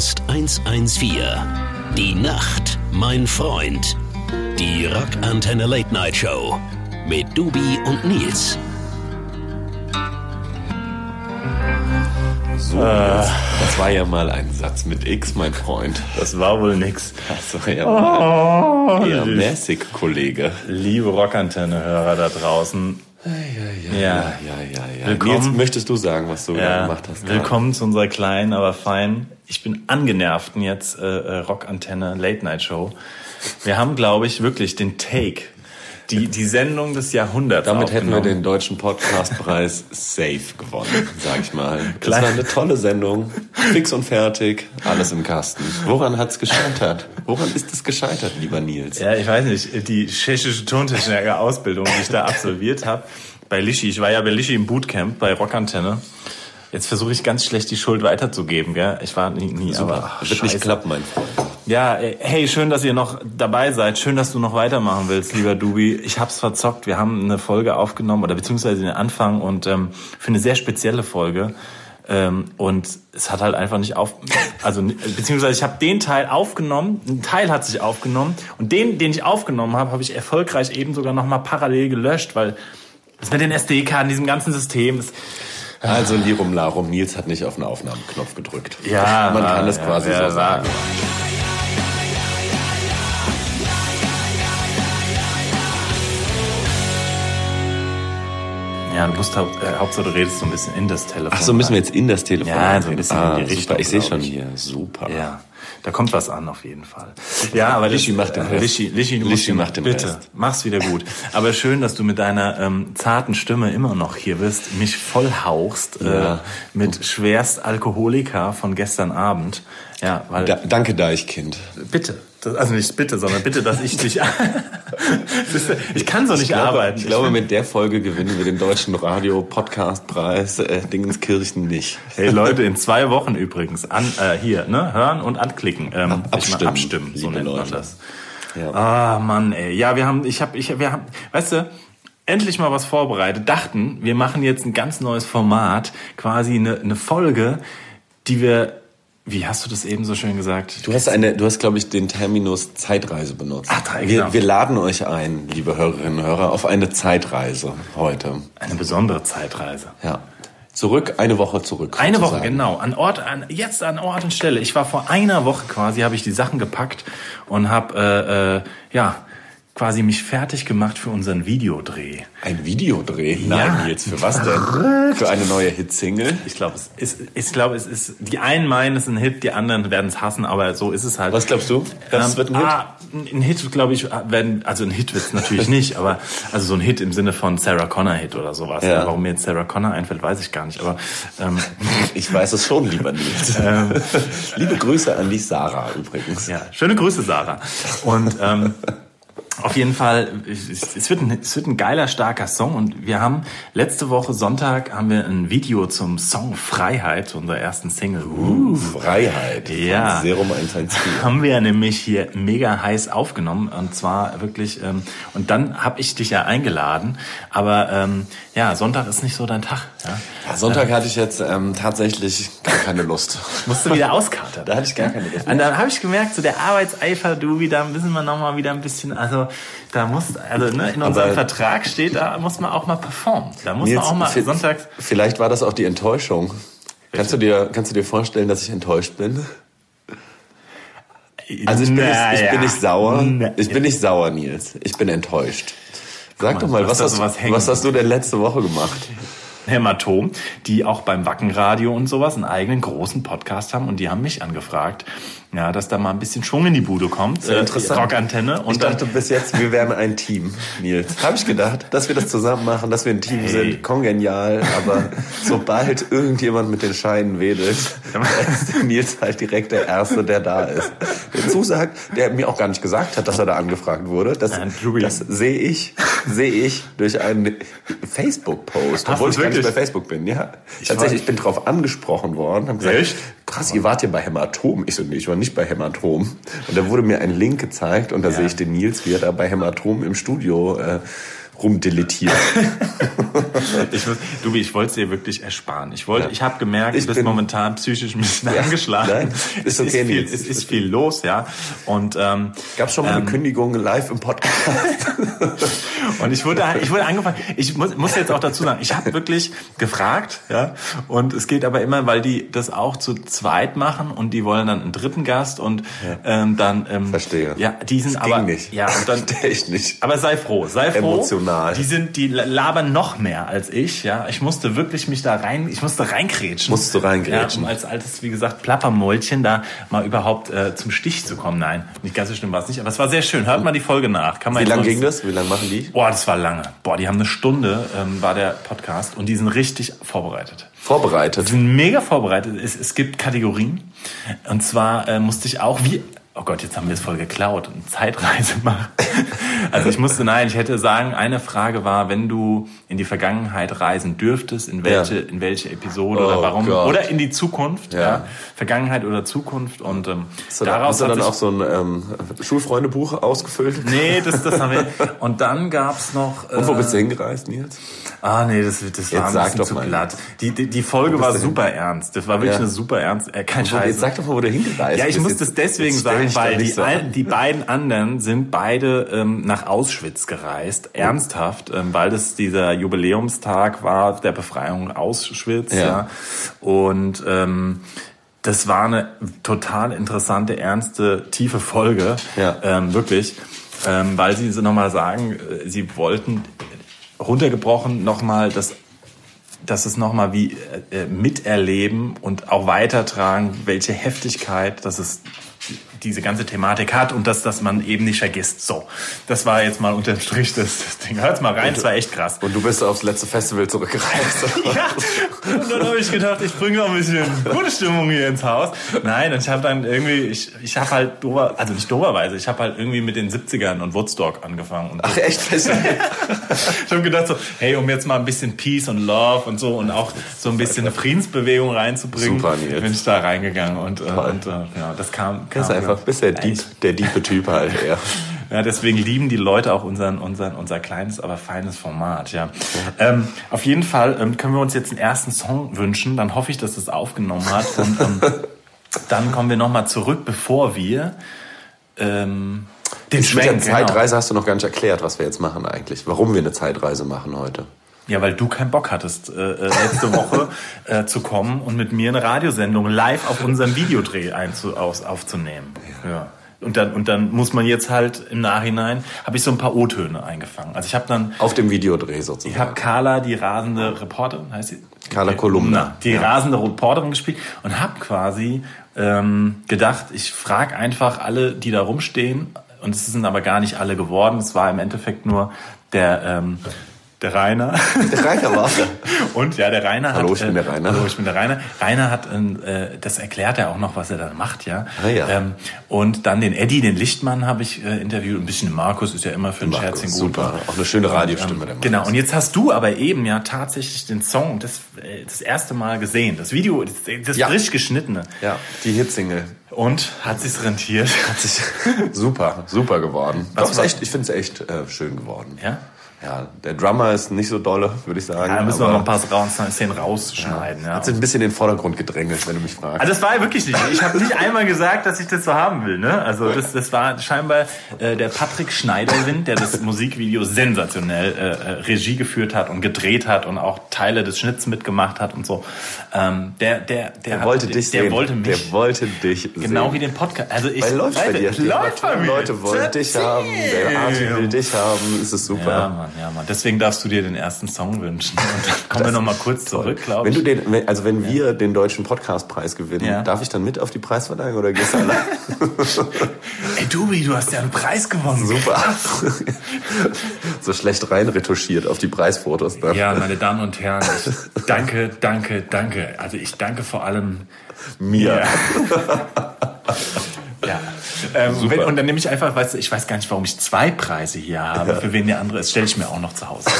Podcast 114. Die Nacht, mein Freund. Die Rockantenne Late Night Show mit Dubi und Nils. So, das war ja mal ein Satz mit X, mein Freund. Das war wohl nix. Das war ja mal eher mäßig, Kollege. Liebe Rockantenne-Hörer da draußen. Ja, ja, ja, ja. Willkommen. Jetzt möchtest du sagen, was du gemacht hast. willkommen zu unserer kleinen, aber feinen, ich bin angenervten jetzt äh, äh, Rockantenne Late Night Show. Wir haben, glaube ich, wirklich den Take, die, die Sendung des Jahrhunderts Damit hätten wir den deutschen Podcastpreis safe gewonnen, sag ich mal. Das war eine tolle Sendung. Fix und fertig, alles im Kasten. Woran hat's gescheitert? Woran ist es gescheitert, lieber Nils? Ja, ich weiß nicht, die tschechische Tontechniker-Ausbildung, die ich da absolviert habe, bei Lischi, ich war ja bei Lischi im Bootcamp bei Rockantenne. Jetzt versuche ich ganz schlecht die Schuld weiterzugeben, gell? Ich war nie, nie aber ach, Wird nicht klappen, mein Freund. Ja, äh, hey, schön, dass ihr noch dabei seid. Schön, dass du noch weitermachen willst, lieber Dubi. Ich hab's verzockt. Wir haben eine Folge aufgenommen oder beziehungsweise den Anfang und ähm, für eine sehr spezielle Folge. Ähm, und es hat halt einfach nicht auf, also beziehungsweise ich habe den Teil aufgenommen, ein Teil hat sich aufgenommen und den, den ich aufgenommen habe, habe ich erfolgreich eben sogar noch mal parallel gelöscht, weil das mit den SD-Karten, diesem ganzen System, das, Also Lirum Larum, Nils hat nicht auf den Aufnahmeknopf gedrückt. Ja, man kann es ja, quasi ja, so sagen. ja, du musst haupt, äh, Hauptsache du redest so ein bisschen in das Telefon. Ach so, müssen wir jetzt in das Telefon. Ja, so ein bisschen ah, in die Richtung, Super. Ich sehe schon hier. Super. Ja, da kommt was an auf jeden Fall. Ja, aber Lischi macht den Rest. Lischi, Lischi, Lischi macht den bitte, Rest. mach's wieder gut. Aber schön, dass du mit deiner ähm, zarten Stimme immer noch hier bist, mich vollhauchst Ja. äh, mit schwerst Alkoholika von gestern Abend. Ja, weil Da, danke, Deichkind. bitte, das, also nicht bitte, sondern bitte, dass ich dich. Ich kann so nicht Ich glaube, arbeiten. ich glaube, mit der Folge gewinnen wir den deutschen Radio-Podcast-Preis äh, Dingenskirchen nicht. Hey Leute, in zwei Wochen übrigens an äh, hier, ne, hören und anklicken, ähm, Ab- abstimmen, abstimmen, so nennt man Leute. das. Ja. Ah Mann, ey, ja, wir haben, ich habe, ich, wir haben, weißt du, endlich mal was vorbereitet. Dachten, wir machen jetzt ein ganz neues Format, quasi eine, eine Folge, die wir, wie hast du das eben so schön gesagt? Du hast eine, du hast, glaube ich, den Terminus Zeitreise benutzt. Ach, drei, wir, genau. wir laden euch ein, liebe Hörerinnen und Hörer, auf eine Zeitreise heute. Eine besondere Zeitreise. Ja. Zurück, eine Woche zurück. Eine Woche, sozusagen. genau. An Ort, an, jetzt an Ort und Stelle. Ich war vor einer Woche quasi, habe ich die Sachen gepackt und habe, äh, äh, ja, quasi mich fertig gemacht für unseren Videodreh. Ein Videodreh? Ja. Nein, Nils, für was denn? Für eine neue Hitsingle? Ich glaube, es ist, ich glaube, es ist, die einen meinen, es ist ein Hit, die anderen werden es hassen, aber so ist es halt. Was glaubst du? Das Ähm, wird ein Hit? Ah, ein Hit, glaube ich, werden, also ein Hit wird es natürlich nicht, aber also so ein Hit im Sinne von Sarah Connor Hit oder sowas. Ja. Warum mir jetzt Sarah Connor einfällt, weiß ich gar nicht. Aber ähm, Ich weiß es schon, lieber Nils. Liebe Grüße an die Sarah übrigens. ja, schöne Grüße, Sarah. Und ähm, auf jeden Fall, es, wird ein, es wird ein geiler, starker Song. Und wir haben letzte Woche Sonntag haben wir ein Video zum Song Freiheit, zu unserer ersten Single. Uh, Freiheit. Ja. Serum 114. haben wir nämlich hier mega heiß aufgenommen und zwar wirklich ähm, und dann habe ich dich ja eingeladen, aber ähm, ja Sonntag ist nicht so dein Tag. Ja? Ja, Sonntag hatte ich jetzt ähm, tatsächlich gar keine Lust. Musst du wieder auskatern. Da hatte ich gar keine Lust. Und dann habe ich gemerkt, so der Arbeitseifer, du wieder müssen wir noch mal wieder ein bisschen, also da muss, also ne, in unserem Aber- Vertrag steht, da muss man auch mal performen. Da muss Nils, man auch mal sonntags. Vielleicht war das auch die Enttäuschung. Kannst du dir, kannst du dir vorstellen, dass ich enttäuscht bin? Also ich bin, nicht, ich Naja. bin nicht sauer. Na- Ich bin nicht sauer, Nils. Ich bin enttäuscht. Sag mal, doch mal, was hast da was hast du denn letzte Woche gemacht? Hämatom, die auch beim Wackenradio und sowas einen eigenen großen Podcast haben. Und die haben mich angefragt, ja, dass da mal ein bisschen Schwung in die Bude kommt. Äh, Rockantenne. Und ich dachte bis jetzt, wir wären ein Team, Nils. Habe ich gedacht, dass wir das zusammen machen, dass wir ein Team Hey. sind. Kongenial, aber sobald irgendjemand mit den Scheinen wedelt, ist Nils halt direkt der Erste, der da ist. Der zusagt, der mir auch gar nicht gesagt hat, dass er da angefragt wurde. Das, das sehe ich, sehe ich durch einen Facebook-Post, obwohl ich gar nicht bei wirklich? Facebook bin. Ja, tatsächlich, ich bin drauf angesprochen worden. Hab gesagt, Echt? krass, ihr wart hier bei Hämatom. Ich so, nee, ich war nicht bei Hämatom. Und da wurde mir ein Link gezeigt und da sehe ich den Nils, wie er da bei Hämatom im Studio äh, rumdeletiert. ich, du, ich wollte es dir wirklich ersparen. Ich wollte, Ja. ich habe gemerkt, Ich du bist bin- momentan psychisch ein bisschen Ja, angeschlagen. nein, es, ist okay, ist viel, es ist viel los, ja. Und ähm, Gab schon mal eine Kündigung live im Podcast? Und ich wurde, ich wurde angefangen. Ich muss, muss jetzt auch dazu sagen, ich habe wirklich gefragt, ja. Und es geht aber immer, weil die das auch zu zweit machen und die wollen dann einen dritten Gast und ähm, dann. Ähm, Verstehe. Ja, die sind Das aber. Ja, und dann. Echt nicht. Aber sei froh, sei froh. Emotional. Die sind, die labern noch mehr als ich, ja. Ich musste wirklich mich da rein, ich musste reinkrätschen. Musst du reingrätschen. Ja, um als altes, wie gesagt, Plappermäulchen da mal überhaupt äh, zum Stich zu kommen. Nein, nicht ganz so schlimm war es nicht, aber es war sehr schön. Hört mal die Folge nach. Kann man Wie lange ging das? Wie lange machen die? Boah, das war lange. Boah, die haben eine Stunde, ähm, war der Podcast und die sind richtig vorbereitet. Die Vorbereitet. sind mega vorbereitet. Es, es gibt Kategorien. Und zwar äh, musste ich auch wie. Oh Gott, jetzt haben wir es voll geklaut. Eine Zeitreise machen. Also ich musste, nein, ich hätte sagen, eine Frage war, wenn du in die Vergangenheit reisen dürftest, in welche, Ja. in welche Episode Oh oder warum, Gott. oder in die Zukunft, ja. Ja. Vergangenheit oder Zukunft und ähm, Hast du, da, daraus hast du dann auch so ein ähm, Schulfreundebuch ausgefüllt? Nee, das, das haben wir. Und dann gab's noch. Und wo äh, bist du hingereist, Nils? Ah, nee, das, das war ein sag bisschen zu mal. glatt. Die, die, die Folge bist war du hin? super ernst. Das war wirklich Ja. eine super ernst. Äh, kein Scheiß. Jetzt sag doch mal, wo du hingereist Ja, ich bist. muss Jetzt- das deswegen jetzt stell sagen, weil die, ein, die beiden anderen sind beide ähm, nach Auschwitz gereist, ernsthaft, ähm, weil das dieser Jubiläumstag war der Befreiung Auschwitz. Ja. Ja. Und ähm, das war eine total interessante, ernste, tiefe Folge. Ja. Ähm, wirklich. Ähm, weil sie so nochmal sagen, äh, sie wollten runtergebrochen nochmal das dass es nochmal wie äh, äh, miterleben und auch weitertragen, welche Heftigkeit, dass es diese ganze Thematik hat und dass, dass man eben nicht vergisst. So, das war jetzt mal unterm Strich das, das Ding. Hört's mal rein, das war echt krass. Und du bist aufs letzte Festival zurückgereist. Ja, und dann habe ich gedacht, ich bringe noch ein bisschen gute Stimmung hier ins Haus. Nein, und ich habe dann irgendwie, ich, ich habe halt dober, also nicht doberweise, ich habe halt irgendwie mit den 70ern und Woodstock angefangen. Und Ach echt? Festival? ich habe gedacht so, hey, um jetzt mal ein bisschen Peace und Love und so und auch so ein bisschen eine Friedensbewegung reinzubringen, Super, bin ich da reingegangen und, äh, und äh, ja, das kam. Das ist einfach, bist der, Ja, Dieb, der diepe Typ halt eher. ja, deswegen lieben die Leute auch unseren, unseren, unser kleines, aber feines Format, ja. Ähm, auf jeden Fall ähm, können wir uns jetzt einen ersten Song wünschen, dann hoffe ich, dass das aufgenommen hat und ähm, dann kommen wir nochmal zurück, bevor wir ähm, den Mit der Schwenk, genau. Zeitreise hast du noch gar nicht erklärt, was wir jetzt machen eigentlich. Warum wir eine Zeitreise machen heute. Ja, weil du keinen Bock hattest, äh, äh, letzte Woche äh, zu kommen und mit mir eine Radiosendung live auf unserem Videodreh einzu, aus, aufzunehmen. Ja. Und dann, und dann muss man jetzt halt im Nachhinein, habe ich so ein paar O-Töne eingefangen. Also ich habe dann, Auf dem Videodreh sozusagen. ich habe Carla, die rasende Reporterin, heißt sie? Carla Kolumna. Die Ja. rasende Reporterin gespielt und habe quasi ähm, gedacht, ich frage einfach alle, die da rumstehen, und es sind aber gar nicht alle geworden. Es war im Endeffekt nur der, ähm, der Rainer. Der Reiter war Und ja, der Rainer hat. Hallo, ich bin der äh, Rainer. Hallo, ich bin der Rainer. Rainer hat, äh, das erklärt er auch noch, was er dann macht, ja. Ah, ja. Ähm, und dann den Eddie, den Lichtmann, habe ich äh, interviewt. Ein bisschen den Markus ist ja immer für ein Scherzchen gut. super. Auch eine schöne Radiostimme, Und, der ähm, Markus. Genau. Und jetzt hast du aber eben ja tatsächlich den Song das, äh, das erste Mal gesehen. Das Video, das, das Ja. frisch geschnittene. Ja, die Hitsingle. Und hat sich's rentiert. Hat sich super, super geworden. Was Doch, echt, ich finde es echt äh, schön geworden. Ja? Ja, der Drummer ist nicht so dolle, würde ich sagen. Da müssen wir noch ein paar Szenen rausschneiden. Ja. Hat sich ein bisschen in den Vordergrund gedrängelt, wenn du mich fragst. Also das war ja wirklich nicht. Ich habe nicht einmal gesagt, dass ich das so haben will. Ne? Also das, das war scheinbar äh, der Patrick Schneiderwind, der das Musikvideo sensationell äh, äh, Regie geführt hat und gedreht hat und auch Teile des Schnitts mitgemacht hat und so. Ähm, der, der, der, der hat- wollte dich der sehen. wollte mich. Der wollte dich Genau sehen. wie den Podcast. Also ich Weil läuft bei dir. Läuft bei mir. Leute wollen dich haben. Der Arti will dich haben. Ist es Ja, super. Mann, ja, Mann. Deswegen darfst du dir den ersten Song wünschen. Und dann kommen wir noch mal kurz zurück, glaube Wenn ich. du den, wenn- also wenn wir den deutschen Podcastpreis gewinnen, Ja. darf ich dann mit auf die Preisverleihung oder gehst du allein? Ey, Dubi, du hast ja einen Preis gewonnen. Super. so schlecht rein retuschiert auf die Preisfotos dann. Ja, meine Damen und Herren, danke, danke, danke. Also ich danke vor allem Mir. Ja. Ähm, wenn, und dann nehme ich einfach, weißt du, ich weiß gar nicht, warum ich zwei Preise hier habe. Für wen der andere ist, stelle ich mir auch noch zu Hause.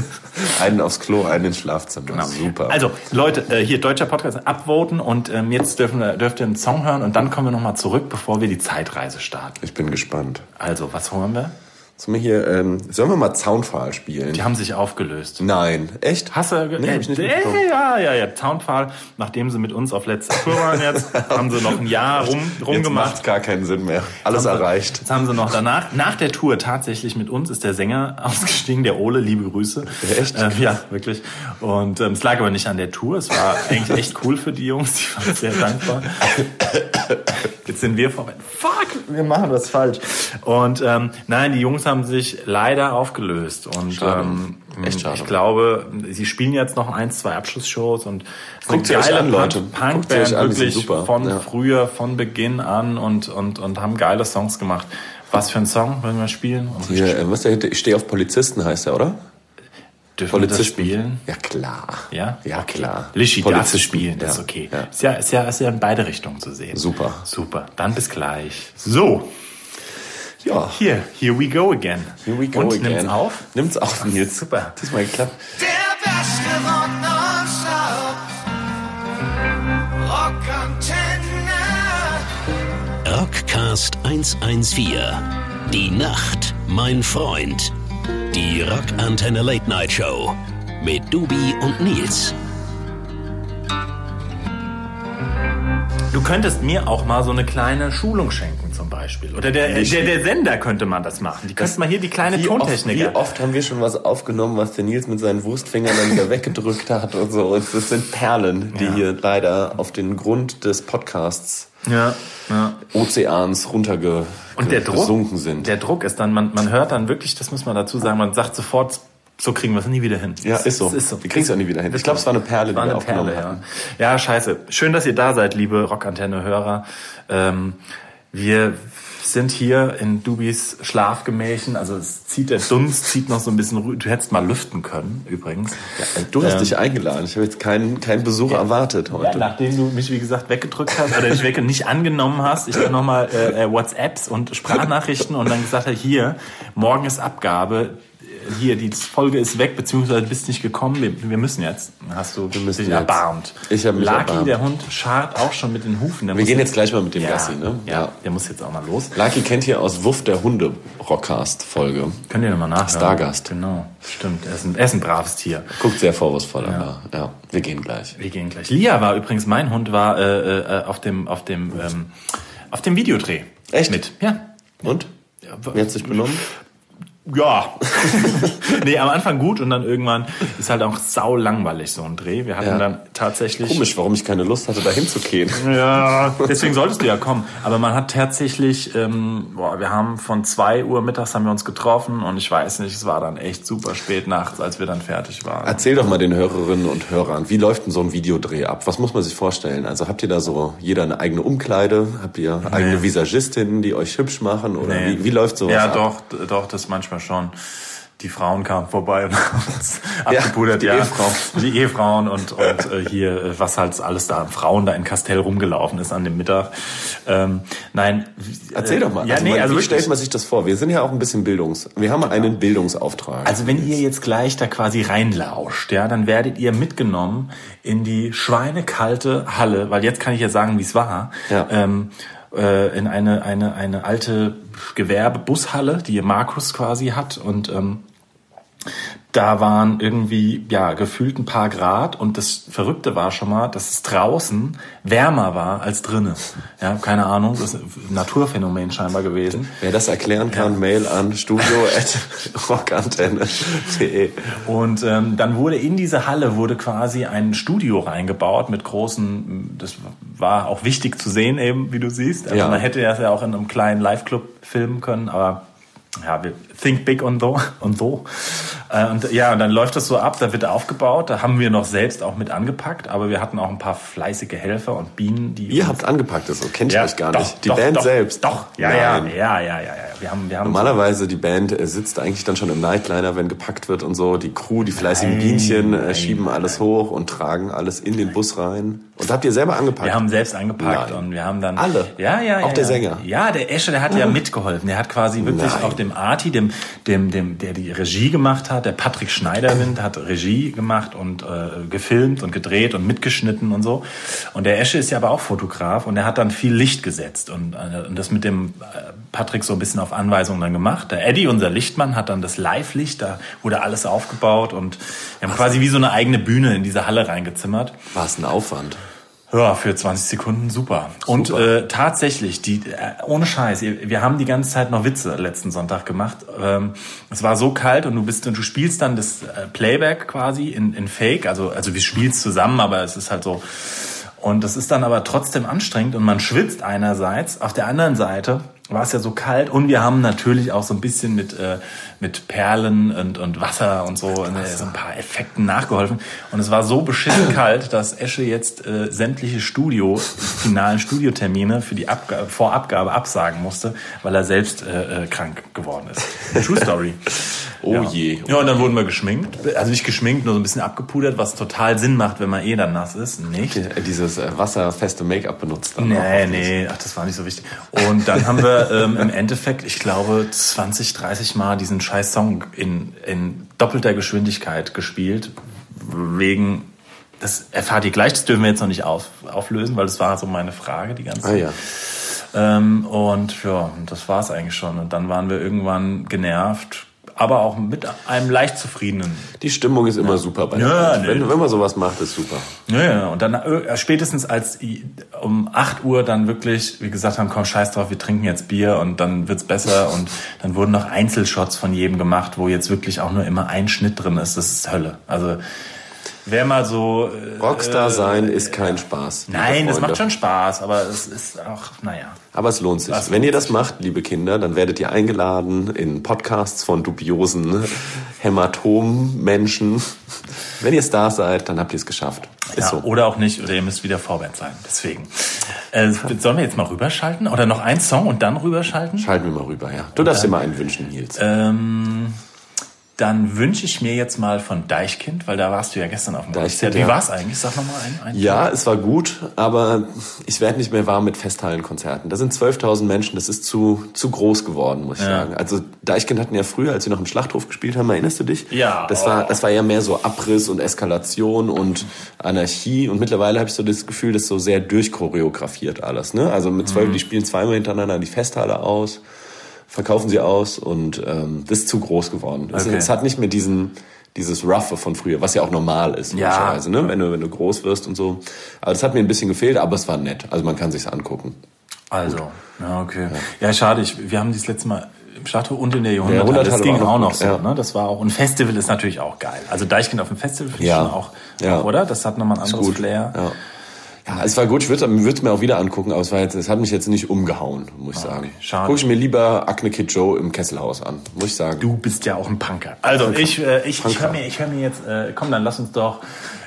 Einen aufs Klo, einen ins Schlafzimmer. Super. Also, Leute, äh, hier deutscher Podcast, abvoten und ähm, jetzt dürfen wir, dürft ihr einen Song hören und dann kommen wir nochmal zurück, bevor wir die Zeitreise starten. ich bin gespannt. Also, was hören wir? Sollen wir hier, ähm, sollen wir mal Zaunpfahl spielen? Die haben sich aufgelöst. Nein, echt? Hast du, Nee, äh, hab ich nicht äh, ja, ja, ja, Zaunpfahl, nachdem sie mit uns auf letzter Tour waren jetzt, haben sie noch ein Jahr rum, Jetzt rumgemacht. macht gar keinen Sinn mehr. Alles Haben sie- erreicht. Jetzt haben sie noch danach, nach der Tour tatsächlich mit uns ist der Sänger ausgestiegen, der Ole, liebe Grüße. Echt? Ähm, ja, wirklich. Und ähm, es lag aber nicht an der Tour, es war eigentlich echt cool für die Jungs, die waren sehr dankbar. Jetzt sind wir vorbei. Fuck, wir machen was falsch. Und ähm, nein, die Jungs haben sich leider aufgelöst. Und Schade. ähm, Echt schade. ich glaube, sie spielen jetzt noch ein, zwei Abschlussshows und Guckt sie euch geile an, Leute. Punkband, wirklich von Ja. früher, von Beginn an und, und, und, haben geile Songs gemacht. Was für ein Song wollen wir spielen? Und Hier, äh, was der, ich stehe auf Polizisten heißt der, oder? Dürfen wir das spielen? Ja, klar. Ja? Ja, klar. Lischi darf Polizisten. spielen, das ist Ja, okay. Ja. Ist, ja, ist, ja, ist ja in beide Richtungen zu sehen. Super. Super, dann bis gleich. So, ja. hier, here we go again. Here we go Und again. nimmt's auf? Nimmt's auf, Nils. Super. Diesmal geklappt. Der beste Rock. Rockantenne. Rockcast 114. Die Nacht, mein Freund. Die Rockantenne Late Night Show. Mit Dubi und Nils. Du könntest mir auch mal so eine kleine Schulung schenken zum Beispiel. Oder der, der, der Sender könnte man das machen. Die könnten mal hier die kleine Wie oft, wie oft haben wir schon was aufgenommen, was der Nils mit seinen Wurstfingern dann wieder weggedrückt hat und so. Und das sind Perlen, die Ja. hier leider auf den Grund des Podcasts Ja, ja. Ozeans runtergesunken Und der Druck, sind. der Druck ist dann, man, man hört dann wirklich, das muss man dazu sagen, man sagt sofort, so kriegen wir es nie wieder hin. ja, ist so. Ist so. Wir kriegen es auch nie wieder hin. Ich glaube, es war eine Perle, War die wir eine aufgenommen Perle, ja. hatten. Ja, scheiße. Schön, dass ihr da seid, liebe Rockantenne-Hörer. Ähm, wir sind hier in Dubis Schlafgemächen. Also es zieht der Dunst, zieht noch so ein bisschen. Du hättest mal lüften können, übrigens. Du hast Ähm, dich eingeladen. Ich habe jetzt keinen, keinen Besuch erwartet Ja, heute. nachdem du mich, wie gesagt, weggedrückt hast oder nicht, weg, nicht angenommen hast, ich dann nochmal äh, äh, WhatsApps und Sprachnachrichten und dann gesagt habe, hier, morgen ist Abgabe, hier, die Folge ist weg, beziehungsweise bist nicht gekommen, wir, wir müssen jetzt. Hast du müssen dich jetzt. erbarmt. Ich hab mich Lucky, erbarmt. der Hund, scharrt auch schon mit den Hufen. Der Wir gehen jetzt gleich mal mit dem ja, Gassi, ne? Ja, der muss jetzt auch mal los. Lucky kennt hier aus Wuff der Hunde Rockcast-Folge. Könnt ihr nochmal nachhören. Stargast. Genau, stimmt. Er ist ein, er ist ein braves Tier. Guckt sehr vorwurfsvoll, aber ja, wir gehen gleich. Wir gehen gleich. Lia war übrigens, mein Hund war äh, äh, auf dem, auf dem, ähm, auf dem Videodreh. Echt? Mit. Ja. Und? Wie hat sich benommen? Ja. nee, am Anfang gut und dann irgendwann ist halt auch sau langweilig so ein Dreh. Wir hatten Ja. dann tatsächlich. Komisch, warum ich keine Lust hatte, da hinzugehen. Ja, deswegen solltest du ja kommen. Aber man hat tatsächlich, ähm, boah, wir haben von zwei Uhr mittags haben wir uns getroffen und ich weiß nicht, es war dann echt super spät nachts, als wir dann fertig waren. Erzähl doch mal den Hörerinnen und Hörern, wie läuft denn so ein Videodreh ab? Was muss man sich vorstellen? Also habt ihr da so jeder eine eigene Umkleide? Habt ihr eigene Visagistinnen, die euch hübsch machen? Oder Nee. wie, wie läuft sowas Ja, ab? doch, doch, das manchmal schon. Die Frauen kamen vorbei und haben uns Ja, abgepudert. die ja, Ehefrauen. Die Ehefrauen und, und äh, hier, äh, was halt alles da Frauen da in Kastell rumgelaufen ist an dem Mittag. Ähm, nein. Erzähl äh, doch mal. Ja, also nee, man, also wie stellt man sich das vor? Wir sind ja auch ein bisschen Bildungs... Wir haben einen Bildungsauftrag. Also wenn ihr jetzt gleich da quasi reinlauscht, ja, dann werdet ihr mitgenommen in die schweinekalte Halle, weil jetzt kann ich ja sagen, wie es war. Ja. Ähm, äh, in eine, eine, eine alte Gewerbebushalle, die Markus quasi hat. Und ähm, da waren irgendwie, ja, gefühlt ein paar Grad und das Verrückte war schon mal, dass es draußen wärmer war als drinnen. Ja, keine Ahnung, das ist ein Naturphänomen scheinbar gewesen. Wer das erklären kann, Mail an studio.rockantenne.de. Und ähm, dann wurde in diese Halle wurde quasi ein Studio reingebaut mit großen, das war auch wichtig zu sehen eben, wie du siehst. Also Ja. man hätte das ja auch in einem kleinen Live-Club filmen können, aber ja, wir think big on so und so. Und ja, und dann läuft das so ab, da wird aufgebaut, da haben wir noch selbst auch mit angepackt, aber wir hatten auch ein paar fleißige Helfer und Bienen, die Ihr habt angepackt, das so kennt ich euch gar doch, nicht. Die doch, Band doch, selbst. Doch, ja, ja, Nein. ja, ja, ja, ja. Wir haben, wir haben Normalerweise die Band äh, sitzt eigentlich dann schon im Nightliner, wenn gepackt wird und so. Die Crew, die fleißigen Nein, Bienchen äh, nein, schieben alles hoch und tragen alles in den Bus rein. Und habt ihr selber angepackt? Wir haben selbst angepackt Nein. und wir haben dann Alle? Ja, ja, ja. Auch der ja. Sänger? Ja, der Esche, der hat ja mitgeholfen. Der hat quasi wirklich Nein. auch dem Arti, dem, dem, dem, der die Regie gemacht hat, der Patrick Schneiderwind hat Regie gemacht und äh, gefilmt und gedreht und mitgeschnitten und so. Und der Esche ist ja aber auch Fotograf und er hat dann viel Licht gesetzt und, äh, und das mit dem äh, Patrick so ein bisschen auf auf Anweisung dann gemacht. Der Eddie, unser Lichtmann, hat dann das Live-Licht, da wurde alles aufgebaut und wir haben quasi wie so eine eigene Bühne in diese Halle reingezimmert. War es ein Aufwand? Ja, für 20 Sekunden super. Und äh, tatsächlich, die äh, ohne Scheiß, wir haben die ganze Zeit noch Witze letzten Sonntag gemacht. Ähm, es war so kalt und du bist und du spielst dann das äh, Playback quasi in, in Fake, also also wir spielen zusammen, aber es ist halt so. Und das ist dann aber trotzdem anstrengend und man schwitzt einerseits. Auf der anderen Seite war es ja so kalt und wir haben natürlich auch so ein bisschen mit, äh, mit Perlen und, und Wasser und so, äh, so ein paar Effekten nachgeholfen. Und es war so beschissen kalt, dass Esche jetzt äh, sämtliche Studio, finalen Studiotermine für die Abga Vorabgabe absagen musste, weil er selbst äh, äh, krank geworden ist. True Story. Oh ja. je. Ja, und dann wurden wir geschminkt. Also nicht geschminkt, nur so ein bisschen abgepudert, was total Sinn macht, wenn man eh dann nass ist. Nicht? Äh, Dieses äh, wasserfeste Make-up benutzt dann Nee, nee, ach, das war nicht so wichtig. Und dann haben wir ähm, im Endeffekt, ich glaube, 20, 30 Mal diesen scheiß Song in, in doppelter Geschwindigkeit gespielt. Wegen, das erfahrt ihr gleich, das dürfen wir jetzt noch nicht auf, auflösen, weil das war so meine Frage die ganze Ah ja. ähm, und ja, das war's eigentlich schon. Und dann waren wir irgendwann genervt, aber auch mit einem leicht zufriedenen. Die Stimmung ist immer super bei Ja, nee. wenn, wenn man sowas macht, ist super. Ja, ja, und dann äh, spätestens als um 8 Uhr dann wirklich, wie gesagt haben, komm, scheiß drauf, wir trinken jetzt Bier und dann wird's besser und dann wurden noch Einzelshots von jedem gemacht, wo jetzt wirklich auch nur immer ein Schnitt drin ist. Das ist Hölle. Also wer mal so... Äh, Rockstar sein ist kein Spaß. nein, das Freunde. macht schon Spaß, aber es ist auch, naja. Aber es lohnt sich. Es Wenn ihr das macht, liebe Kinder, dann werdet ihr eingeladen in Podcasts von dubiosen Hämatom-Menschen. Wenn ihr Stars seid, dann habt ihr es geschafft. Ist Ja, so. Oder auch nicht, oder ihr müsst wieder Vorwärts sein. Deswegen. Äh, sollen wir jetzt mal rüberschalten? Oder noch ein Song und dann rüberschalten? Schalten wir mal rüber, ja. Du darfst dir mal einen wünschen, Nils. Ähm, dann wünsche ich mir jetzt mal von Deichkind, weil da warst du ja gestern auf dem Deichkind, Konzert. Wie ja. war's eigentlich? Sag noch mal ein. ein Ja, es war gut, aber ich werde nicht mehr warm mit Festhallenkonzerten. Da sind 12.000 Menschen, das ist zu, zu groß geworden, muss ich Ja. sagen. Also Deichkind hatten ja früher, als wir noch im Schlachthof gespielt haben, erinnerst du dich? Ja. Das war, das war ja mehr so Abriss und Eskalation und Anarchie und mittlerweile habe ich so das Gefühl, das ist so sehr durchchoreografiert alles. Ne? Also mit Mhm. zwölf, die spielen zweimal hintereinander die Festhalle aus, verkaufen sie aus und ähm, das ist zu groß geworden. Es, Okay. es hat nicht mehr diesen dieses Roughe von früher, was ja auch normal ist, Ja. ne? wenn, du, wenn du groß wirst und so. Aber das hat mir ein bisschen gefehlt, aber es war nett. Also man kann sich's angucken. Also, ja, okay. Ja, schade. Ich, wir haben dieses letzte Mal im Schlachthof und in der Der Jahrhunderthalle. Das Jahrhunderthalle ging auch auch noch gut, so. ja. Ne? Das war auch. Und Festival ist natürlich auch geil. Also Deichkind auf dem Festival finde ich Ja. schon auch, Ja. auch, oder? Das hat nochmal ein anderes Gut. Flair. Ja. Ja, es war gut. Ich würde es mir auch wieder angucken, aber es, war jetzt, es hat mich jetzt nicht umgehauen, muss ich sagen. Ah, schade. Gucke ich mir lieber Acne Kid Joe im Kesselhaus an, muss ich sagen. Du bist ja auch ein Punker. Also ich, äh, ich, ich Punker. höre mir, ich hör mir jetzt, äh, komm, dann lass uns doch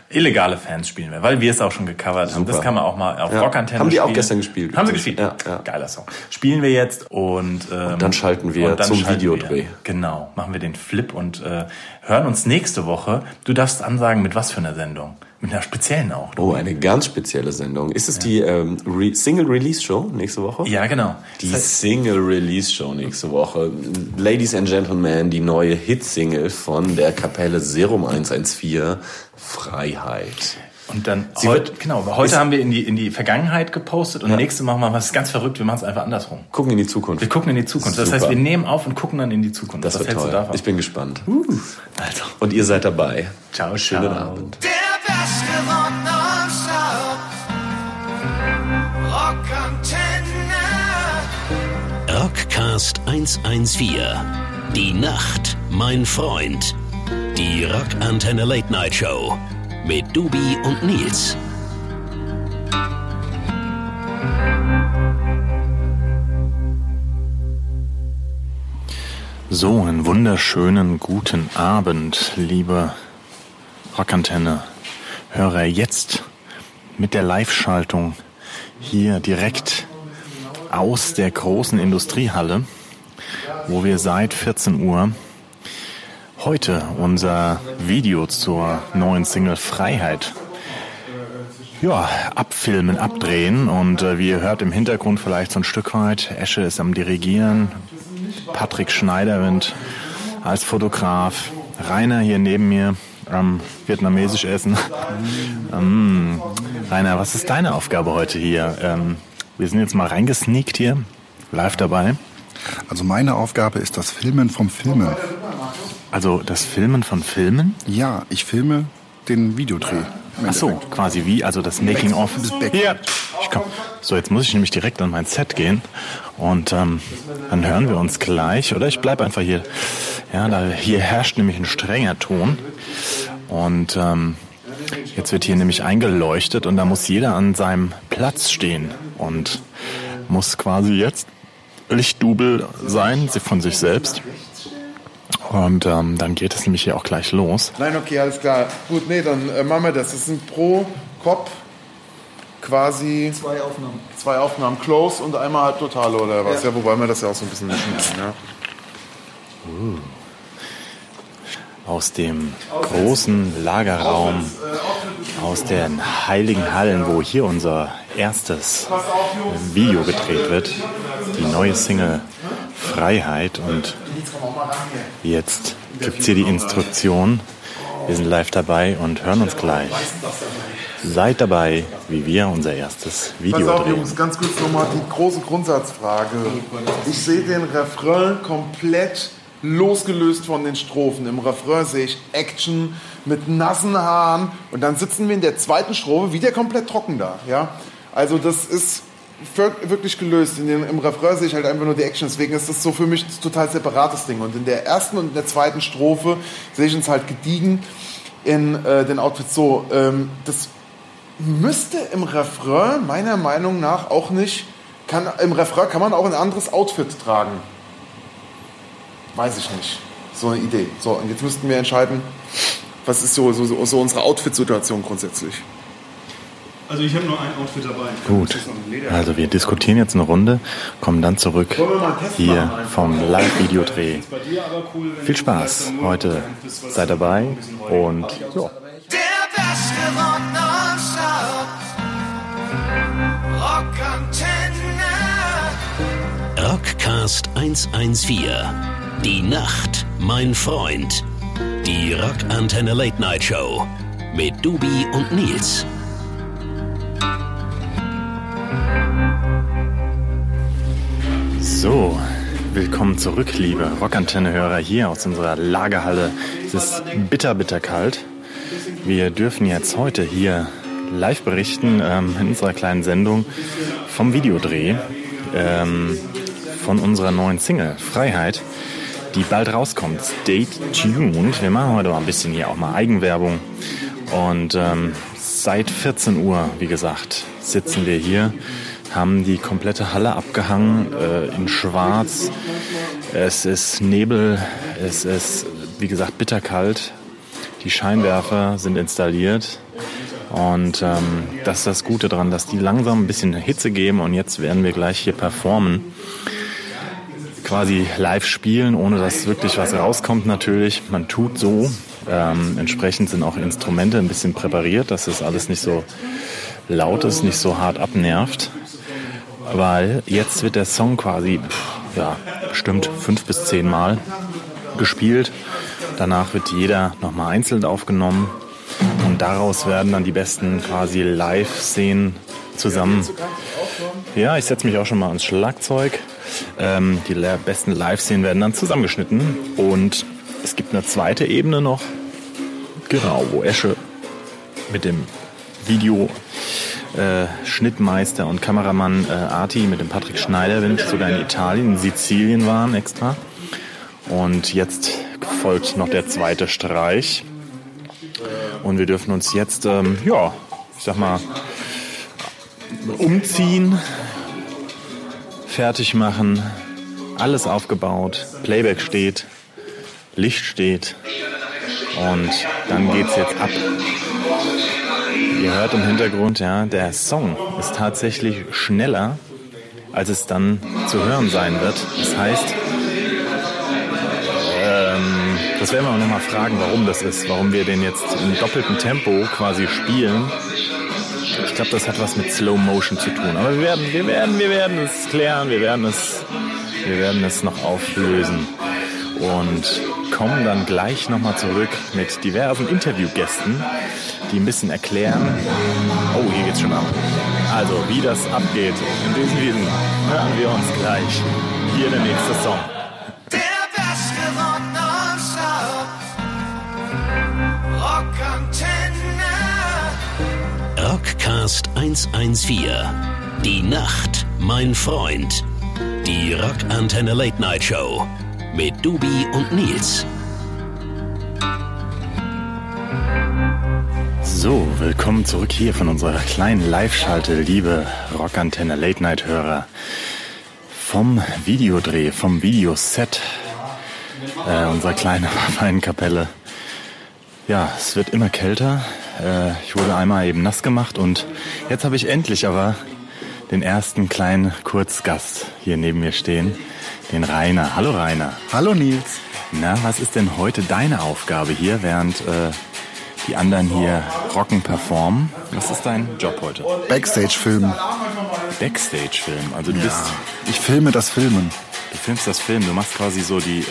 illegale Fans spielen, wir, weil wir es auch schon gecovert haben. Das kann man auch mal auf Ja. Rockantenne Haben die auch gestern gespielt, Haben sie gespielt? Ja, ja. Geiler Song. Spielen wir jetzt und, ähm, dann schalten wir und dann zum schalten Videodreh. Wir. Genau, machen wir den Flip und äh, hören uns nächste Woche. Du darfst ansagen, mit was für einer Sendung. Mit einer speziellen auch. Oh, eine ganz spezielle Sendung. Ist es die ähm, Re Single Release Show nächste Woche? Ja, genau. Die Das heißt, Single Release Show nächste Woche. Ladies and Gentlemen, die neue Hit-Single von der Kapelle Serum 114, Freiheit. Und dann Sie heute, wird- genau, heute haben wir in die, in die Vergangenheit gepostet und Ja. nächste machen wir was ganz verrückt, wir machen es einfach andersrum. Gucken in die Zukunft. Wir gucken in die Zukunft. Das Super. heißt, wir nehmen auf und gucken dann in die Zukunft. das Was wird toll. du davon? Ich bin gespannt. also, Und ihr seid dabei. ciao, Schönen ciao. Abend. Der beste. Rockantenne. Rockcast 114. Die Nacht, mein Freund. Die Rockantenne Late Night Show. Mit Dubi und Nils. So, einen wunderschönen guten Abend, liebe Rockantenne. Hörer jetzt mit der Live-Schaltung hier direkt aus der großen Industriehalle, wo wir seit 14 Uhr heute unser Video zur neuen Single Freiheit ja, abfilmen, abdrehen und äh, wie ihr hört im Hintergrund vielleicht so ein Stück weit, Esche ist am Dirigieren, Patrick Schneiderwind als Fotograf, Rainer hier neben mir am vietnamesisch essen. ähm, Rainer, was ist deine Aufgabe heute hier? Ähm, wir sind jetzt mal reingesneakt hier, live dabei. Also meine Aufgabe ist das Filmen vom Filmen. Also das Filmen von Filmen? Ja, ich filme den Videodreh. Ach so, Endeffekt. quasi wie, also das Making of. Das Back- Ja, ich komm. So, jetzt muss ich nämlich direkt an mein Set gehen und ähm, dann hören wir uns gleich. Oder ich bleibe einfach hier. Ja, da hier herrscht nämlich ein strenger Ton und ähm, jetzt wird hier nämlich eingeleuchtet und da muss jeder an seinem Platz stehen und muss quasi jetzt Lichtdubel sein von sich selbst. Und ähm, dann geht es nämlich hier auch gleich los. Nein, okay, alles klar. Gut, nee, dann äh, machen wir das. Das sind pro Kopf quasi Zwei Aufnahmen. zwei Aufnahmen close und einmal halb total oder was. Ja, wobei wir das ja auch so ein bisschen mischen können. Ja. aus dem großen Lagerraum, aus den heiligen Hallen, wo hier unser erstes Video gedreht wird, die neue Single Freiheit. Und jetzt gibt's hier die Instruktion. Wir sind live dabei und hören uns gleich. Seid dabei, wie wir unser erstes Video Pass auf, drehen. Jungs, ganz kurz nochmal die große Grundsatzfrage. Ich sehe den Refrain komplett losgelöst von den Strophen. Im Refrain sehe ich Action mit nassen Haaren und dann sitzen wir in der zweiten Strophe wieder komplett trocken da. Ja? Also das ist wirklich gelöst. In den, Im Refrain sehe ich halt einfach nur die Action. Deswegen ist das so für mich ein total separates Ding. Und in der ersten und in der zweiten Strophe sehe ich uns halt gediegen in äh, den Outfits so. Ähm, das müsste im Refrain meiner Meinung nach auch nicht. Kann, Im Refrain kann man auch ein anderes Outfit tragen. Weiß ich nicht. So eine Idee. So, und jetzt müssten wir entscheiden, was ist so, so, so unsere Outfit-Situation grundsätzlich. Also ich habe nur ein Outfit dabei. Gut, also wir diskutieren jetzt eine Runde, kommen dann zurück hier vom Live-Videodreh. Cool, Viel Spaß heute. Seid dabei und ja. Der beste Rock. Rockantenne. Rockcast 114. Die Nacht, mein Freund. Die Rockantenne Late Night Show. Mit Dubi und Nils. So, willkommen zurück, liebe Rockantenne-Hörer hier aus unserer Lagerhalle. Es ist bitter, bitter kalt. Wir dürfen jetzt heute hier live berichten ähm, in unserer kleinen Sendung vom Videodreh ähm, von unserer neuen Single Freiheit, die bald rauskommt. Stay tuned. Wir machen heute mal ein bisschen hier auch mal Eigenwerbung. Und ähm, seit 14 Uhr, wie gesagt, sitzen wir hier, haben die komplette Halle abgehangen äh, in Schwarz. Es ist Nebel, es ist, wie gesagt, bitterkalt. Die Scheinwerfer sind installiert. Und ähm, das ist das Gute daran, dass die langsam ein bisschen Hitze geben und jetzt werden wir gleich hier performen. Quasi live spielen, ohne dass wirklich was rauskommt natürlich. Man tut so. Ähm, entsprechend sind auch Instrumente ein bisschen präpariert, dass das alles nicht so laut ist, nicht so hart abnervt. Weil jetzt wird der Song quasi, ja, bestimmt fünf bis zehn Mal gespielt. Danach wird jeder nochmal einzeln aufgenommen. Und daraus werden dann die besten quasi Live-Szenen zusammen. Ja, ich setze mich auch schon mal ans Schlagzeug. Ähm, die besten Live-Szenen werden dann zusammengeschnitten. Und es gibt eine zweite Ebene noch. Genau, wo Esche mit dem Video äh, Schnittmeister und Kameramann äh, Arti mit dem Patrick Schneider, wenn ich sogar in Italien, in Sizilien waren extra. Und jetzt folgt noch der zweite Streich. Und wir dürfen uns jetzt, ähm, ja, ich sag mal, umziehen, fertig machen, alles aufgebaut, Playback steht, Licht steht und dann geht's jetzt ab. Ihr hört im Hintergrund, ja, der Song ist tatsächlich schneller, als es dann zu hören sein wird. Das heißt, ähm, das werden wir auch nochmal fragen, warum das ist, warum wir den jetzt im doppelten Tempo quasi spielen. Ich glaube, das hat was mit Slow Motion zu tun. Aber wir werden, wir werden, wir werden es klären, wir werden es, wir werden es noch auflösen und kommen dann gleich nochmal zurück mit diversen Interviewgästen, die ein bisschen erklären. Oh, hier geht's schon ab. Also, wie das abgeht, in diesem Wiesen hören wir uns gleich. Hier der nächste Song. Der beste Rock nonstop. Rockantenne. Rockcast 114. Die Nacht, mein Freund. Die Rockantenne Late Night Show. Mit Dubi und Nils. So, willkommen zurück hier von unserer kleinen Live-Schalte, liebe Rockantenne Late Night Hörer. Vom Videodreh, vom Videoset äh, unserer kleinen Weinkapelle. Ja, es wird immer kälter. Äh, ich wurde einmal eben nass gemacht und jetzt habe ich endlich aber den ersten kleinen Kurzgast hier neben mir stehen, den Rainer. Hallo Rainer. Hallo Nils. Na, was ist denn heute deine Aufgabe hier, während äh, die anderen hier rocken performen? Was ist dein Job heute? Backstage-Film. Backstage-Film. Also du bist, Ich filme das Filmen. du filmst das Film, du machst quasi so die, äh,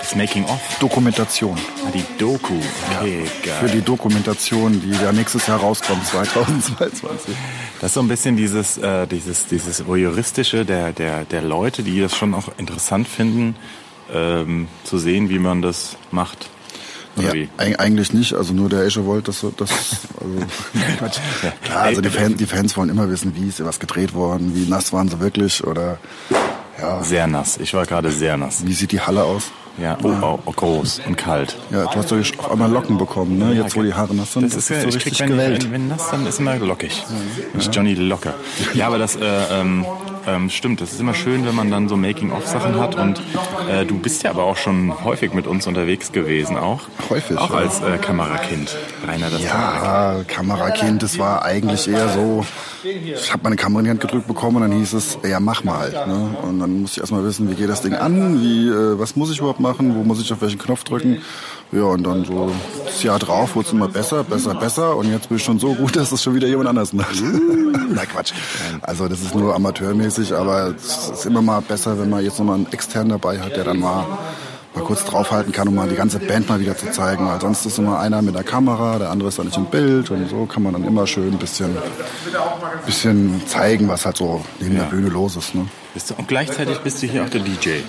das Making-of, Dokumentation. ah, die Doku. Okay, Für geil. die Dokumentation, die ja nächstes Jahr rauskommt, 2022. Das ist so ein bisschen dieses, äh, dieses, dieses voyeuristische der, der, der Leute, die das schon auch interessant finden, ähm, zu sehen, wie man das macht. Oder Ja, eig- eigentlich nicht, also nur der Esche wollte, dass so- das, also. Klar, also die Fans, die Fans wollen immer wissen, wie ist was gedreht worden, wie nass waren sie wirklich oder ja, Sehr nass. Ich war gerade sehr nass. wie sieht die Halle aus? Ja, oh, oh, oh, groß und kalt. Ja, du hast doch auf einmal Locken bekommen, ne? Jetzt, wo die Haare nass sind, Das ist ja, so ich krieg, richtig wenn, gewellt. wenn, wenn nass, dann ist immer lockig. Das ist Johnny Locker. Ja, aber das äh, ähm, ähm, stimmt. Das ist immer schön, wenn man dann so Making-of-Sachen hat. Und äh, du bist ja aber auch schon häufig mit uns unterwegs gewesen, auch. Häufig, Auch ja. als äh, Kamerakind. Rainer, das Kamerakind. Ja, Kamerakind, das war eigentlich eher so, ich habe meine Kamera in die Hand gedrückt bekommen und dann hieß es, ja mach mal halt. Ne? Und dann musste ich erstmal wissen, wie geht das Ding an, wie, äh, was muss ich überhaupt machen, wo muss ich auf welchen Knopf drücken. Ja, und dann so das Jahr drauf wurde es immer besser, besser, besser und jetzt bin ich schon so gut, dass es schon wieder jemand anders macht. Na Quatsch. Also das ist nur amateurmäßig, aber es ist immer mal besser, wenn man jetzt nochmal einen externen dabei hat, der dann mal mal kurz draufhalten kann, um mal die ganze Band mal wieder zu zeigen. Weil sonst ist immer einer mit der Kamera, der andere ist dann nicht im Bild und so kann man dann immer schön ein bisschen, bisschen zeigen, was halt so neben der Bühne los ist. Ne? Und gleichzeitig bist du hier auch der DJ.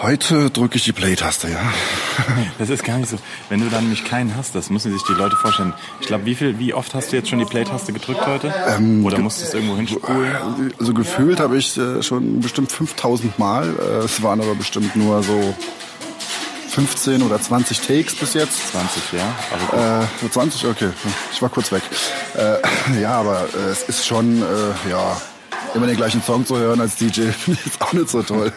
Heute drücke ich die Play-Taste, ja. Das ist gar nicht so. Wenn du dann nämlich keinen hast, das müssen sich die Leute vorstellen. Ich glaube, wie viel, wie oft hast du jetzt schon die Play-Taste gedrückt heute? Oder musstest du irgendwo hinspulen? Also gefühlt habe ich äh, schon bestimmt 5000 Mal. Äh, Es waren aber bestimmt nur so 15 oder 20 Takes bis jetzt. 20, ja. Aber Äh, 20, okay. Ich war kurz weg. Äh, ja, aber äh, es ist schon, äh, ja, immer den gleichen Song zu hören als DJ finde ich jetzt auch nicht so toll.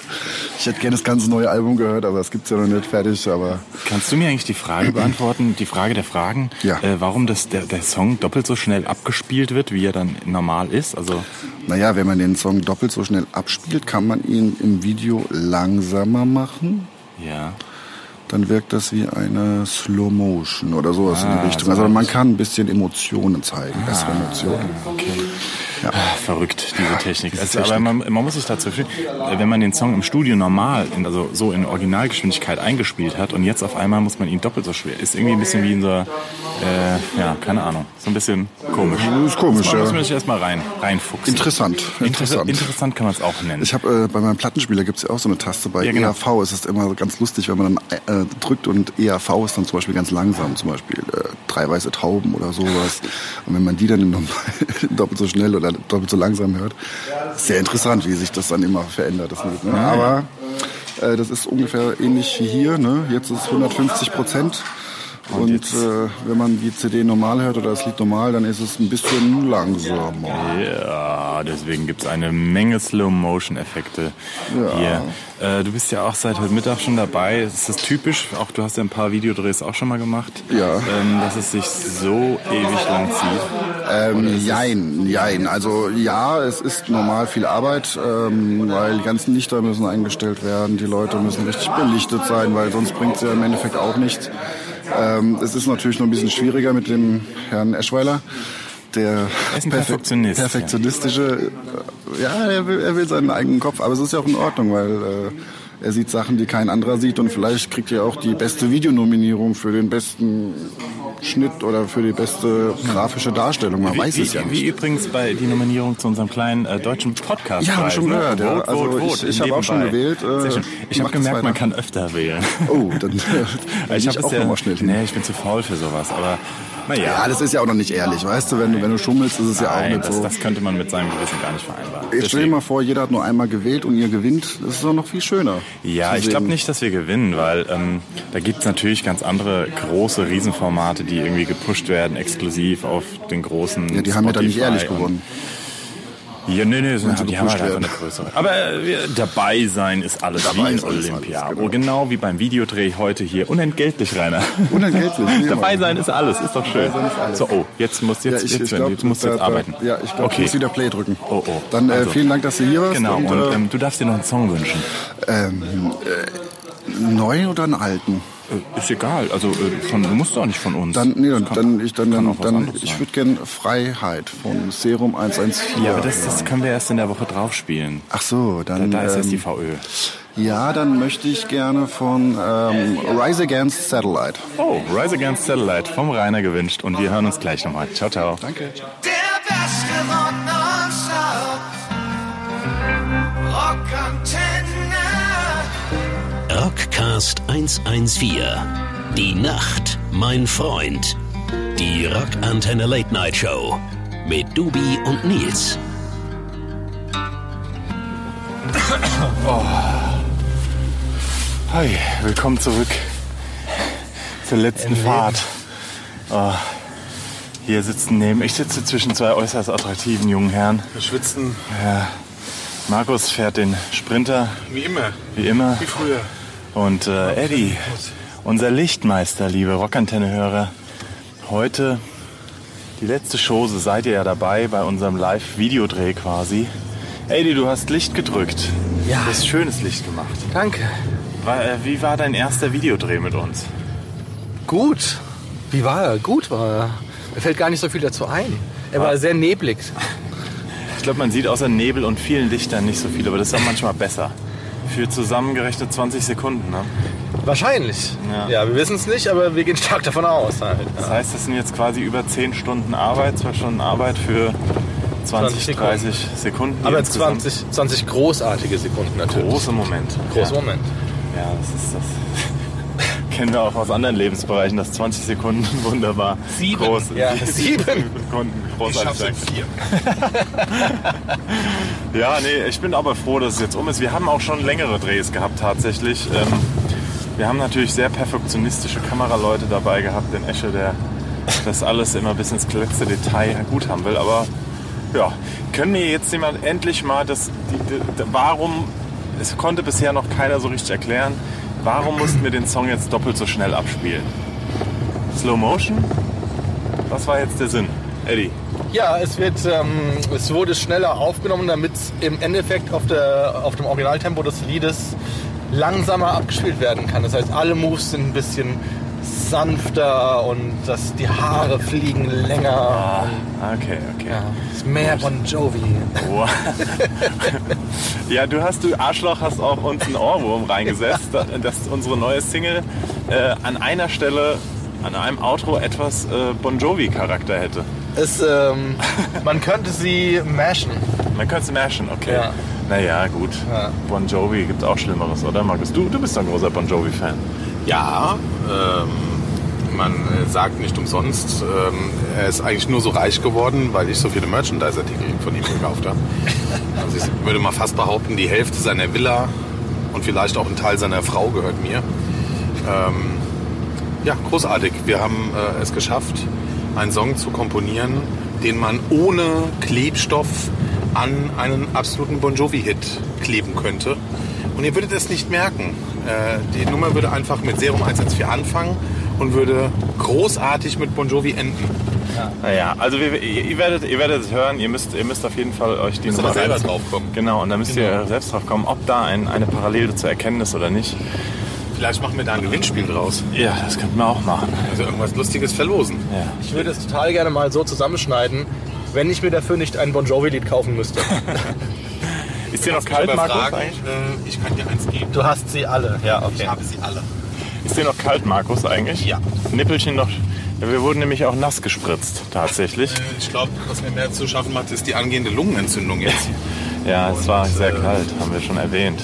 Ich hätte gerne das ganze neue Album gehört, aber es gibt's ja noch nicht fertig. Aber Kannst du mir eigentlich die Frage beantworten, die Frage der Fragen, Ja. äh, warum das, der, der Song doppelt so schnell abgespielt wird, wie er dann normal ist? Also naja, wenn man den Song doppelt so schnell abspielt, kann man ihn im Video langsamer machen. ja, Dann wirkt das wie eine Slow Motion oder sowas in Ah, die Richtung. so Also man kann ein bisschen Emotionen zeigen, bessere Emotionen. okay. Ja. Ah, Verrückt, diese Technik. Also, Aber man, man muss sich dazu fühlen, äh, wenn man den Song im Studio normal, in, also so in Originalgeschwindigkeit eingespielt hat und jetzt auf einmal muss man ihn doppelt so schwer, ist irgendwie ein bisschen wie in so, äh, ja, keine Ahnung, so ein bisschen komisch. Das ist komisch, ja. muss man sich erstmal rein, reinfuchsen. Interessant, Interessant, interessant. kann man es auch nennen. Ich habe äh, bei meinem Plattenspieler gibt's ja auch so eine Taste. Bei Ja, genau. EAV ist es immer ganz lustig, wenn man dann äh, drückt und EAV ist dann zum Beispiel ganz langsam, zum Beispiel äh, drei weiße Tauben oder sowas. Und wenn man die dann doppelt so schnell oder doppelt so langsam hört, sehr interessant, wie sich das dann immer verändert. Das Lied, ne? Aber äh, das ist ungefähr ähnlich wie hier. Ne? Jetzt ist es 150 Prozent. Und, äh, wenn man die CD normal hört oder das Lied normal, dann ist es ein bisschen langsamer. Ja, deswegen gibt's eine Menge Slow-Motion-Effekte hier. Äh, du bist ja auch seit heute Mittag schon dabei. Ist das typisch? Auch du hast ja ein paar Videodrehs auch schon mal gemacht. Ja. Ähm, dass es sich so ewig lang zieht. Ähm, jein, jein. Also ja, es ist normal viel Arbeit, ähm, weil die ganzen Lichter müssen eingestellt werden, die Leute müssen richtig belichtet sein, weil sonst bringt es ja im Endeffekt auch nichts. Ähm, es ist natürlich noch ein bisschen schwieriger mit dem Herrn Eschweiler. Der Er Perfektionist, ja. perfektionistische, äh, ja, er will, er will seinen eigenen Kopf, aber es ist ja auch in Ordnung, weil äh, er sieht Sachen, die kein anderer sieht und vielleicht kriegt er auch die beste Videonominierung für den besten Schnitt oder für die beste grafische Darstellung. Man weiß wie, es ja Wie nicht. übrigens bei die Nominierung zu unserem kleinen äh, deutschen Podcast. Ja, hab ich schon gehört, ja. Vote, Also vote, ich- ich hab auch schon gewählt, äh. Ich habe gemerkt, man kann öfter wählen. Oh, dann ich ich habe auch noch mal schnell hin. Nee, ich bin zu faul für sowas, aber naja. Ja, das ist ja auch noch nicht ehrlich, weißt du? Wenn du, wenn du schummelst, ist es ja auch Nein, nicht das, so. das könnte man mit seinem Gewissen gar nicht vereinbaren. Jetzt stell dir mal vor, jeder hat nur einmal gewählt und ihr gewinnt. Das ist doch noch viel schöner. Ja, ich glaube nicht, dass wir gewinnen, weil ähm, da gibt's natürlich ganz andere große Riesenformate, die irgendwie gepusht werden, exklusiv auf den großen. Ja, die haben ja dann nicht ehrlich und- gewonnen. Ja, nee, nee, sie die haben halt einfach eine größere. Aber äh, dabei sein ist alles Dabei wie in ist alles, Olympia. alles, genau. genau. wie beim Videodreh heute hier. Unentgeltlich, Rainer. Unentgeltlich, dabei sein ist alles, ist doch schön. So, oh, jetzt musst Ja, jetzt, ich, jetzt, ich glaub, jetzt musst du jetzt arbeiten. Ja, ich glaube, okay. ich muss wieder Play drücken. Oh, oh. Dann äh, Also. vielen Dank, dass du hier warst. Genau, und, äh, ähm, du darfst dir noch einen Song wünschen. ähm, äh, neu oder einen alten? Äh, Ist egal, also äh, von, du musst doch nicht von uns. Dann, nee, dann, kann- dann, ich, dann, dann, auch dann ich würde gerne Freiheit von Serum 114. Ja, aber das, das können wir erst in der Woche drauf spielen. Ach so, dann. Da ist jetzt die ähm, VÖ. ja, dann möchte ich gerne von ähm, Rise Against Satellite. Oh, Rise Against Satellite vom Rainer gewünscht und wir hören uns gleich nochmal. Ciao, ciao. Danke. Der beste Rock nonstop. Rockantenne. Rockcast 114. Die Nacht, mein Freund. Die Rockantenne Late Night Show. Mit Dubi und Nils. Hi, willkommen zurück zur letzten Fahrt. Oh, hier sitzen neben, ich sitze zwischen zwei äußerst attraktiven jungen Herren. Wir schwitzen Ja, Markus fährt den Sprinter, wie immer, wie immer. wie früher. Und äh, Eddie, unser Lichtmeister, liebe Rockantenne-Hörer, heute die letzte Chose, seid ihr ja dabei bei unserem Live-Videodreh quasi. Eddie, du hast Licht gedrückt. Ja. Du hast schönes Licht gemacht. Danke. War, äh, wie war dein erster Videodreh mit uns? Gut. Wie war er? Gut war er. Mir fällt gar nicht so viel dazu ein. Er war sehr neblig. Ich glaube, man sieht außer Nebel und vielen Lichtern nicht so viel, aber das ist auch manchmal besser. Für zusammengerechnet 20 Sekunden, ne? Wahrscheinlich. Ja. Ja, wir wissen es nicht, aber wir gehen stark davon aus. Halt. Das heißt, das sind jetzt quasi über 10 Stunden Arbeit, 2 Stunden Arbeit für 20, 20 Sekunden. 30 Sekunden. Aber insgesamt 20, 20 großartige Sekunden natürlich. Große Momente. Großer ja. Moment. Ja, das ist das. Kennen wir auch aus anderen Lebensbereichen, dass 20 Sekunden wunderbar Sieben. groß Ja, sieben sieben. Sekunden Ich großartig schaff's sein in vier. Ja, nee, ich bin aber froh, dass es jetzt um ist. Wir haben auch schon längere Drehs gehabt tatsächlich. Ähm, wir haben natürlich sehr perfektionistische Kameraleute dabei gehabt, den Esche, der das alles immer bis ins letzte Detail gut haben will. Aber ja, können mir jetzt jemand endlich mal das, die, die, warum, es konnte bisher noch keiner so richtig erklären, warum mussten wir den Song jetzt doppelt so schnell abspielen? Slow Motion? Was war jetzt der Sinn? Eddie. Ja, es, wird, ähm, es wurde schneller aufgenommen, damit im Endeffekt auf, der, auf dem Originaltempo des Liedes langsamer abgespielt werden kann. Das heißt, alle Moves sind ein bisschen sanfter und dass die Haare fliegen länger. Okay, okay. Ja, ist mehr Bon Jovi. Wow. ja, du hast, du Arschloch, hast auch uns einen Ohrwurm reingesetzt, dass unsere neue Single äh, an einer Stelle, an einem Outro etwas äh, Bon Jovi-Charakter hätte. Es, ähm, man könnte sie mashen. Man könnte es mashen, okay. Ja. Naja, gut. Ja. Bon Jovi gibt auch Schlimmeres, oder Markus? Du, du bist doch ein großer Bon Jovi-Fan. Ja, ähm, man äh, sagt nicht umsonst, ähm, er ist eigentlich nur so reich geworden, weil ich so viele Merchandise-Artikel von ihm gekauft habe. Also ich würde mal fast behaupten, die Hälfte seiner Villa und vielleicht auch ein Teil seiner Frau gehört mir. Ähm, ja, großartig. Wir haben äh, es geschafft, einen Song zu komponieren, den man ohne Klebstoff an einen absoluten Bon Jovi-Hit kleben könnte. Und ihr würdet es nicht merken. Äh, die Nummer würde einfach mit Serum 114 anfangen und würde großartig mit Bon Jovi enden. Naja, also wir, ihr, werdet, ihr werdet es hören, ihr müsst, ihr müsst auf jeden Fall euch die Müsst Nummer selber reinziehen. draufkommen. Genau, und da müsst ihr selbst drauf kommen, ob da ein, eine Parallele zu erkennen ist oder nicht. Vielleicht machen wir da ein Gewinnspiel draus. Ja, das könnten wir auch machen. Also irgendwas Lustiges verlosen. Ja. Ich würde es total gerne mal so zusammenschneiden, wenn ich mir dafür nicht ein Bon Jovi-Lied kaufen müsste. Ist dir noch Ich kalt, Markus? fragen, äh, ich kann dir eins geben. Du hast sie alle. Ja, Ich habe sie alle. Ist dir noch kalt, Markus, eigentlich? Ja. Nippelchen noch wir wurden nämlich auch nass gespritzt, tatsächlich. Ich glaube, was mir mehr zu schaffen macht, ist die angehende Lungenentzündung jetzt. Ja, es war sehr äh, kalt, haben wir schon erwähnt.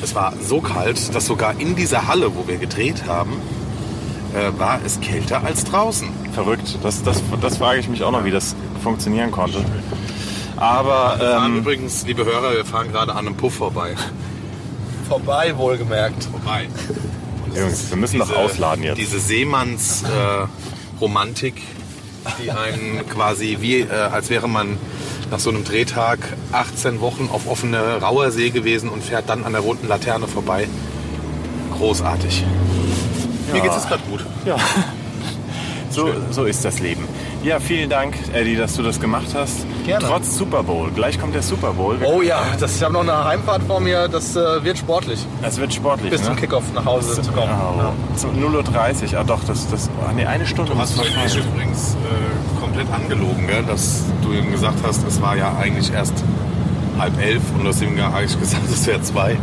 Es war so kalt, dass sogar in dieser Halle, wo wir gedreht haben, äh, war es kälter als draußen. Verrückt. Das, das, das frage ich mich auch noch, wie das funktionieren konnte. Aber Wir fahren ähm, übrigens, liebe Hörer, wir fahren gerade an einem Puff vorbei. Vorbei, wohlgemerkt. Vorbei. Jungs, wir müssen noch ausladen jetzt. Diese Seemanns-Romantik, die einen quasi wie, äh, als wäre man nach so einem Drehtag 18 Wochen auf offene Rauer See gewesen und fährt dann an der roten Laterne vorbei. Großartig. Mir geht es gerade gut. ja. So, so ist das Leben. Ja, vielen Dank, Eddie, dass du das gemacht hast. Gerne. Trotz Super Bowl. Gleich kommt der Super Bowl. Wir- Oh ja, das, ich habe noch eine Heimfahrt vor mir, das äh, wird sportlich. Es wird sportlich, Bis ne? zum Kickoff nach Hause zu kommen. Oh, zu 0.30 Uhr. Ah doch, das, das, ah, nee, eine Stunde. Du hast mich übrigens äh, komplett angelogen, gell? dass du ihm gesagt hast, es war ja eigentlich erst halb elf und du hast ihm ja eigentlich gesagt, es wäre zwei.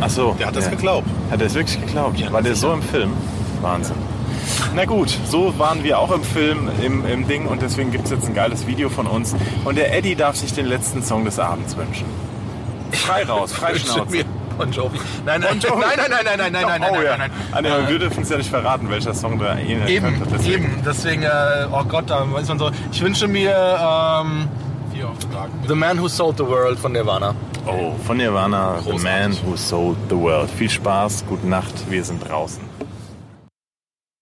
Ach so. Der hat das ja. geglaubt. Hat er es wirklich geglaubt? War der so im Film? Wahnsinn. Na gut, so waren wir auch im Film, im, im Ding und deswegen gibt es jetzt ein geiles Video von uns. Und der Eddie darf sich den letzten Song des Abends wünschen. Frei raus, frei Schnauze. Bon Jovi. Nein, nein, Bon Jovi. nein, nein, nein, nein, nein, nein, nein, oh, nein, ja. nein, nee, nein. aber wir dürfen es ja nicht verraten, welcher Song da ähnelt Eben, könnte. Deswegen. eben. Deswegen, äh, oh Gott, da weiß man so. Ich wünsche mir ähm. The Man Who Sold the World von Nirvana. Oh, von Nirvana, The Großartig. Man Who Sold the World. Viel Spaß, gute Nacht, wir sind draußen.